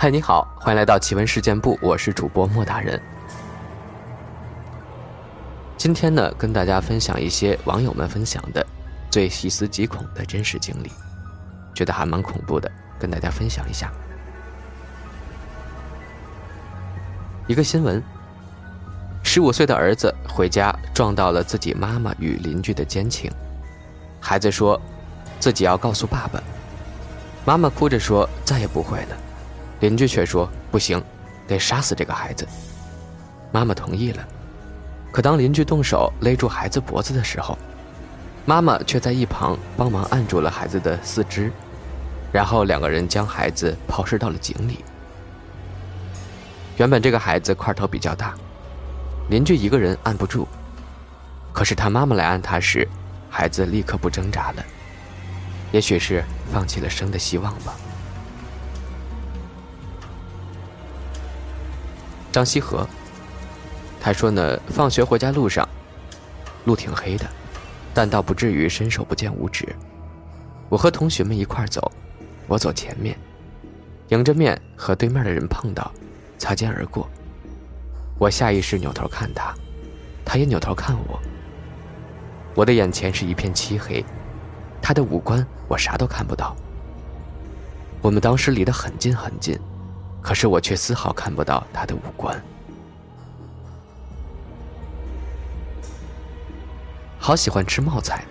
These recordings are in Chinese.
嗨，你好，欢迎来到奇闻事件部，我是主播莫大人。今天呢，跟大家分享一些网友们分享的最细思极恐的真实经历，觉得还蛮恐怖的，跟大家分享一下。一个新闻：十五岁的儿子回家撞到了自己妈妈与邻居的奸情，孩子说自己要告诉爸爸。妈妈哭着说：“再也不会了。”邻居却说：“不行，得杀死这个孩子。”妈妈同意了。可当邻居动手勒住孩子脖子的时候，妈妈却在一旁帮忙按住了孩子的四肢，然后两个人将孩子抛尸到了井里。原本这个孩子块头比较大，邻居一个人按不住，可是他妈妈来按他时，孩子立刻不挣扎了。也许是放弃了生的希望吧。张西河，他说呢，放学回家路上，路挺黑的，但倒不至于伸手不见五指。我和同学们一块走，我走前面，迎着面和对面的人碰到，擦肩而过。我下意识扭头看他，他也扭头看我。我的眼前是一片漆黑。他的五官我啥都看不到。我们当时离得很近很近，可是我却丝毫看不到他的五官。好喜欢吃冒菜，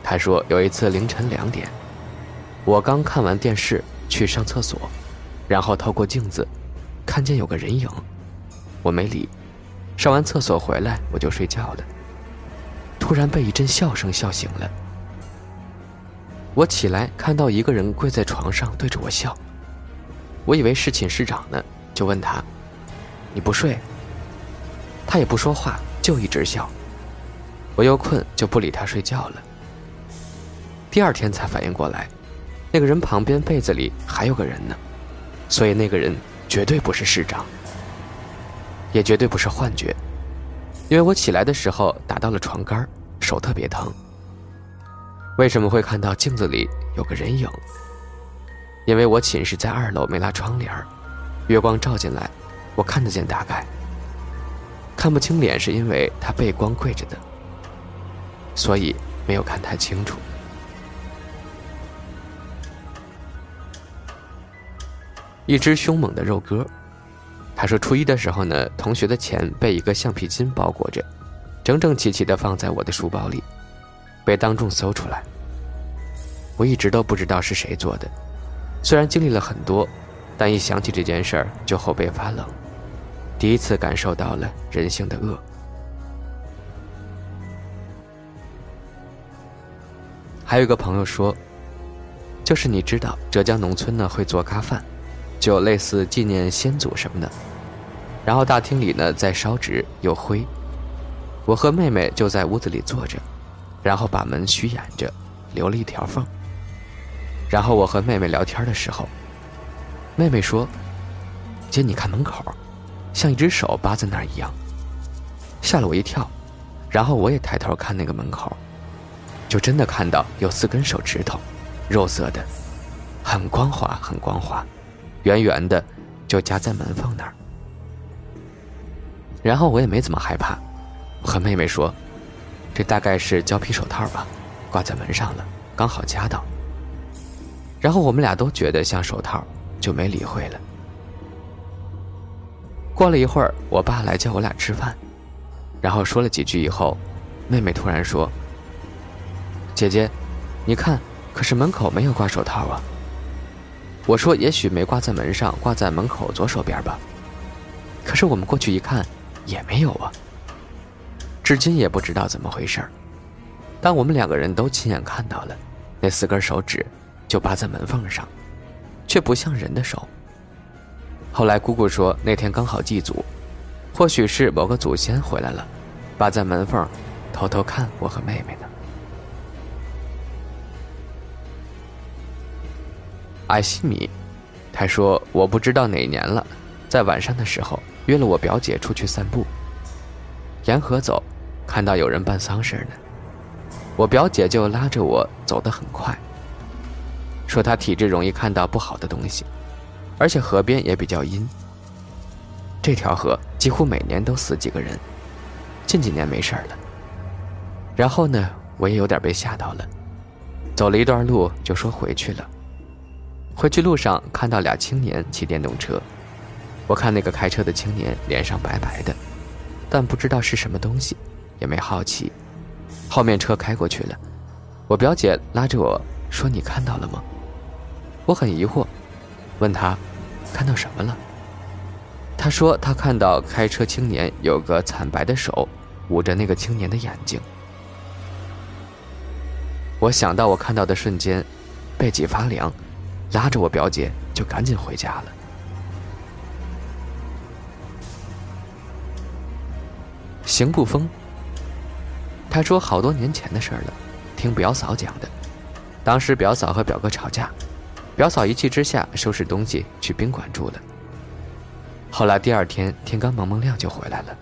他说有一次凌晨两点，我刚看完电视去上厕所，然后透过镜子，看见有个人影，我没理，上完厕所回来我就睡觉了。突然被一阵笑声笑醒了。我起来看到一个人跪在床上对着我笑，我以为是寝室长呢，就问他：“你不睡？”他也不说话，就一直笑。我又困，就不理他睡觉了。第二天才反应过来，那个人旁边被子里还有个人呢，所以那个人绝对不是市长，也绝对不是幻觉，因为我起来的时候打到了床杆，手特别疼。为什么会看到镜子里有个人影？因为我寝室在二楼没拉窗帘月光照进来，我看得见大概。看不清脸是因为他背光跪着的，所以没有看太清楚。一只凶猛的肉鸽，他说初一的时候呢，同学的钱被一个橡皮筋包裹着，整整齐齐的放在我的书包里。被当众搜出来，我一直都不知道是谁做的。虽然经历了很多，但一想起这件事儿就后背发冷，第一次感受到了人性的恶。还有一个朋友说，就是你知道浙江农村呢会做咖饭，就类似纪念先祖什么的，然后大厅里呢在烧纸有灰，我和妹妹就在屋子里坐着。然后把门虚掩着，留了一条缝。然后我和妹妹聊天的时候，妹妹说：“姐，你看门口，像一只手扒在那儿一样。”吓了我一跳。然后我也抬头看那个门口，就真的看到有四根手指头，肉色的，很光滑，很光滑，圆圆的，就夹在门缝那儿。然后我也没怎么害怕，和妹妹说。这大概是胶皮手套吧，挂在门上了，刚好夹到。然后我们俩都觉得像手套，就没理会了。过了一会儿，我爸来叫我俩吃饭，然后说了几句以后，妹妹突然说：“姐姐，你看，可是门口没有挂手套啊。”我说：“也许没挂在门上，挂在门口左手边吧。”可是我们过去一看，也没有啊。至今也不知道怎么回事儿，但我们两个人都亲眼看到了，那四根手指就扒在门缝上，却不像人的手。后来姑姑说那天刚好祭祖，或许是某个祖先回来了，扒在门缝，偷偷看我和妹妹呢。艾西米，他说我不知道哪年了，在晚上的时候约了我表姐出去散步，沿河走。看到有人办丧事呢，我表姐就拉着我走得很快，说他体质容易看到不好的东西。而且河边也比较阴。这条河几乎每年都死几个人，近几年没事了。然后呢，我也有点被吓到了，走了一段路就说回去了。回去路上看到俩青年骑电动车，我看那个开车的青年脸上白白的，但不知道是什么东西，也没好奇。后面车开过去了，我表姐拉着我说：“你看到了吗？”我很疑惑，问他：“看到什么了？”他说：“他看到开车青年有个惨白的手捂着那个青年的眼睛。”我想到我看到的瞬间，背脊发凉，拉着我表姐就赶紧回家了。行不风。他说好多年前的事了，听表嫂讲的。当时表嫂和表哥吵架，表嫂一气之下收拾东西去宾馆住了。后来第二天天刚蒙蒙亮就回来了。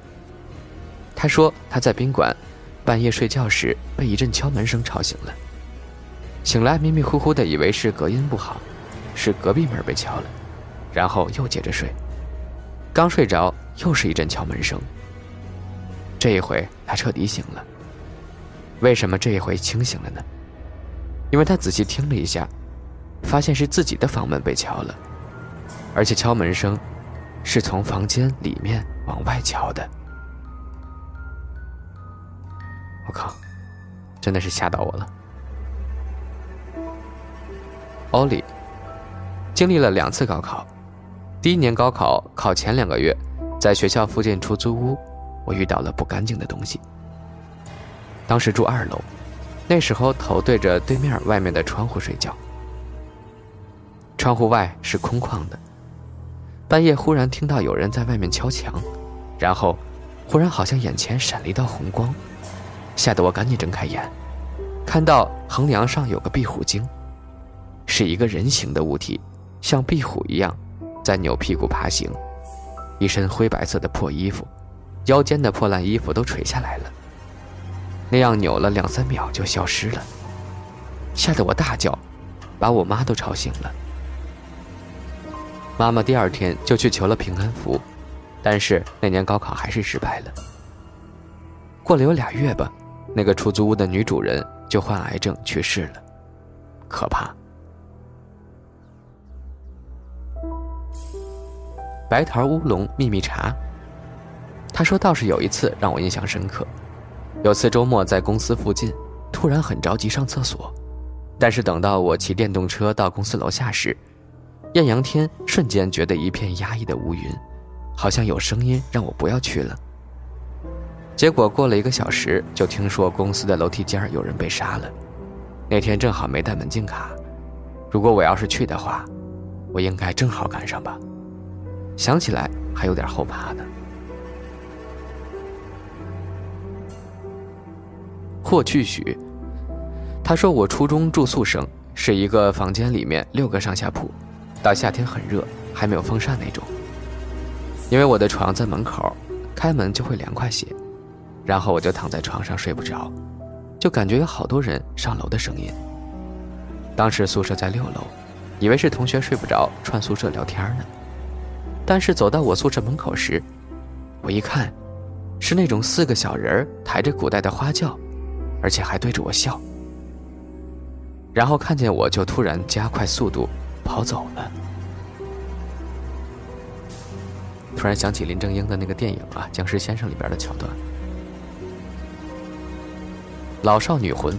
他说他在宾馆半夜睡觉时被一阵敲门声吵醒了。醒来迷迷糊糊的，以为是隔音不好，是隔壁门被敲了，然后又接着睡。刚睡着，又是一阵敲门声。这一回他彻底醒了。为什么这一回清醒了呢？因为他仔细听了一下，发现是自己的房门被敲了，而且敲门声是从房间里面往外敲的。我靠，真的是吓到我了。奥利经历了两次高考，第一年高考考前两个月，在学校附近出租屋，我遇到了不干净的东西。当时住二楼，那时候头对着对面外面的窗户睡觉，窗户外是空旷的。半夜忽然听到有人在外面敲墙，然后忽然好像眼前闪了一道红光，吓得我赶紧睁开眼，看到横梁上有个壁虎精。是一个人形的物体，像壁虎一样，在扭屁股爬行，一身灰白色的破衣服，腰间的破烂衣服都垂下来了。那样扭了两三秒就消失了，吓得我大叫，把我妈都吵醒了。妈妈第二天就去求了平安符，但是那年高考还是失败了。过了有俩月吧，那个出租屋的女主人就患癌症去世了，可怕。白桃乌龙秘密茶。他说倒是有一次让我印象深刻，有次周末在公司附近，突然很着急上厕所，但是等到我骑电动车到公司楼下时，艳阳天瞬间觉得一片压抑的乌云，好像有声音让我不要去了。结果过了一个小时，就听说公司的楼梯间有人被杀了。那天正好没带门禁卡，如果我要是去的话，我应该正好赶上吧。想起来还有点后怕呢。霍去许，他说我初中住宿生，是一个房间里面六个上下铺，到夏天很热，还没有风扇那种。因为我的床在门口，开门就会凉快些，然后我就躺在床上睡不着，就感觉有好多人上楼的声音。当时宿舍在六楼，以为是同学睡不着串宿舍聊天呢。但是走到我宿舍门口时，我一看，是那种四个小人抬着古代的花轿，而且还对着我笑。然后看见我就突然加快速度跑走了。突然想起林正英的那个电影啊，《僵尸先生》里边的桥段。老少女魂，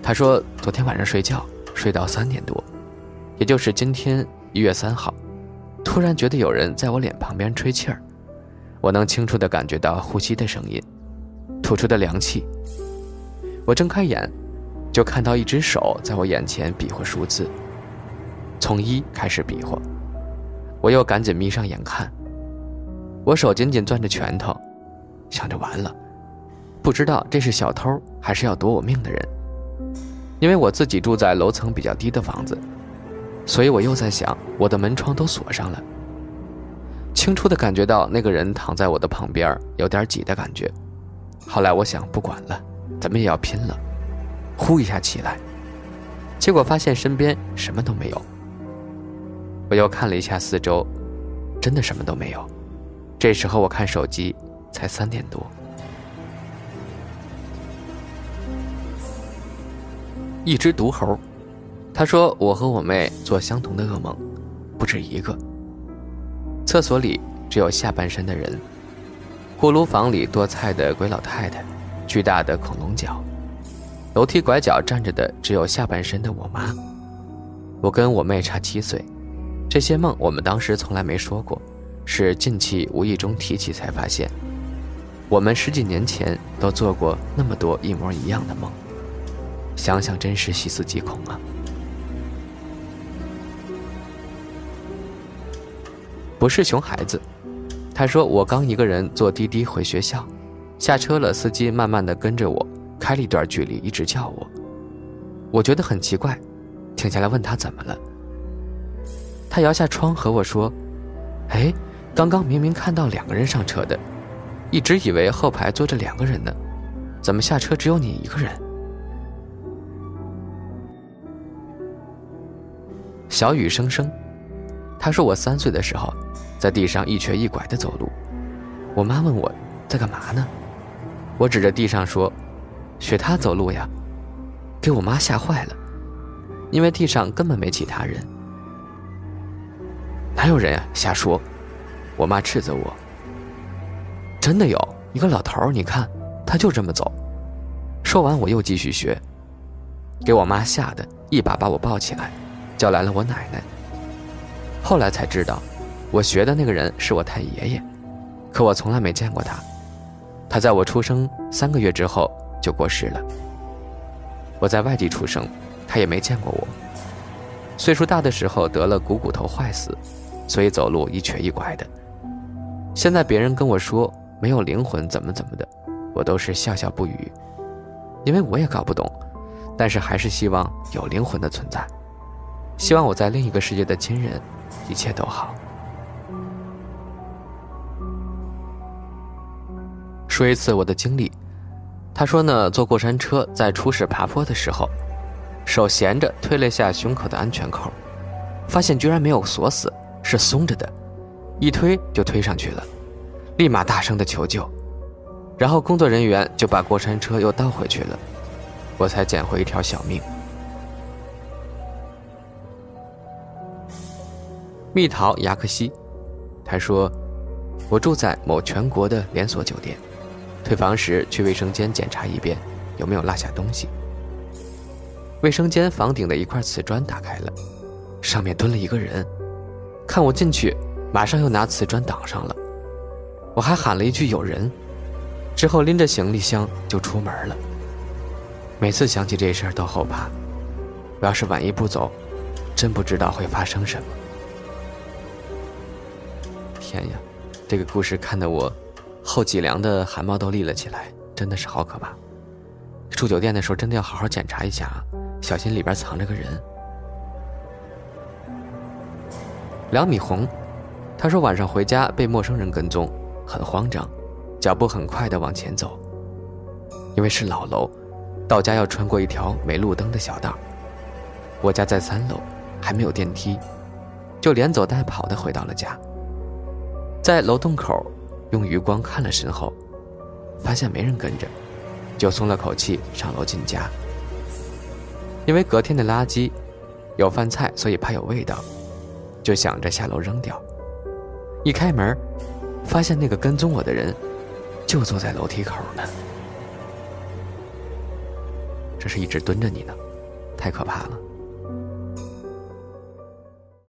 他说昨天晚上睡觉睡到三点多，也就是今天一月三号。突然觉得有人在我脸旁边吹气儿，我能清楚的感觉到呼吸的声音，吐出的凉气。我睁开眼，就看到一只手在我眼前比划数字，从一开始比划。我又赶紧眯上眼看，我手紧紧攥着拳头，想着完了，不知道这是小偷还是要夺我命的人，因为我自己住在楼层比较低的房子。所以我又在想，我的门窗都锁上了。清楚的感觉到那个人躺在我的旁边，有点挤的感觉。后来我想，不管了，咱们也要拼了。呼一下起来，结果发现身边什么都没有。我又看了一下四周，真的什么都没有。这时候我看手机，才三点多。一只毒猴，他说我和我妹做相同的噩梦，不止一个。厕所里只有下半身的人，锅炉房里剁菜的鬼老太太，巨大的恐龙脚，楼梯拐角站着的只有下半身的我妈。我跟我妹差七岁，这些梦我们当时从来没说过，是近期无意中提起才发现，我们十几年前都做过那么多一模一样的梦。想想真是细思极恐啊！不是熊孩子，他说我刚一个人坐滴滴回学校，下车了，司机慢慢的跟着我，开了一段距离，一直叫我，我觉得很奇怪，停下来问他怎么了。他摇下窗和我说：“哎，刚刚明明看到两个人上车的，一直以为后排坐着两个人呢，怎么下车只有你一个人？”小雨声声，他说我三岁的时候，在地上一瘸一拐的走路。我妈问我在干嘛呢？我指着地上说：“学他走路呀。”给我妈吓坏了，因为地上根本没其他人。哪有人呀？瞎说！我妈斥责我。真的有一个老头你看，他就这么走。说完，我又继续学，给我妈吓得一把把我抱起来。叫来了我奶奶。后来才知道，我学的那个人是我太爷爷，可我从来没见过他。他在我出生三个月之后就过世了。我在外地出生，他也没见过我。岁数大的时候得了股骨头坏死，所以走路一瘸一拐的。现在别人跟我说没有灵魂怎么怎么的，我都是笑笑不语，因为我也搞不懂，但是还是希望有灵魂的存在。希望我在另一个世界的亲人，一切都好。说一次我的经历，他说呢，坐过山车在初始爬坡的时候，手闲着推了一下胸口的安全扣，发现居然没有锁死，是松着的，一推就推上去了，立马大声的求救，然后工作人员就把过山车又倒回去了，我才捡回一条小命。蜜桃牙克西，他说：“我住在某全国的连锁酒店，退房时去卫生间检查一遍，有没有落下东西。卫生间房顶的一块瓷砖打开了，上面蹲了一个人，看我进去，马上又拿瓷砖挡上了。我还喊了一句‘有人’，之后拎着行李箱就出门了。每次想起这事儿都后怕，我要是晚一步走，真不知道会发生什么。”天呀，这个故事看得我后脊梁的汗毛都立了起来，真的是好可怕。住酒店的时候真的要好好检查一下啊，小心里边藏着个人。梁米红，他说晚上回家被陌生人跟踪，很慌张，脚步很快的往前走，因为是老楼，到家要穿过一条没路灯的小道。我家在三楼，还没有电梯，就连走带跑的回到了家。在楼洞口，用余光看了身后，发现没人跟着，就松了口气，上楼进家。因为隔天的垃圾有饭菜，所以怕有味道，就想着下楼扔掉。一开门，发现那个跟踪我的人就坐在楼梯口呢。这是一直蹲着你呢，太可怕了。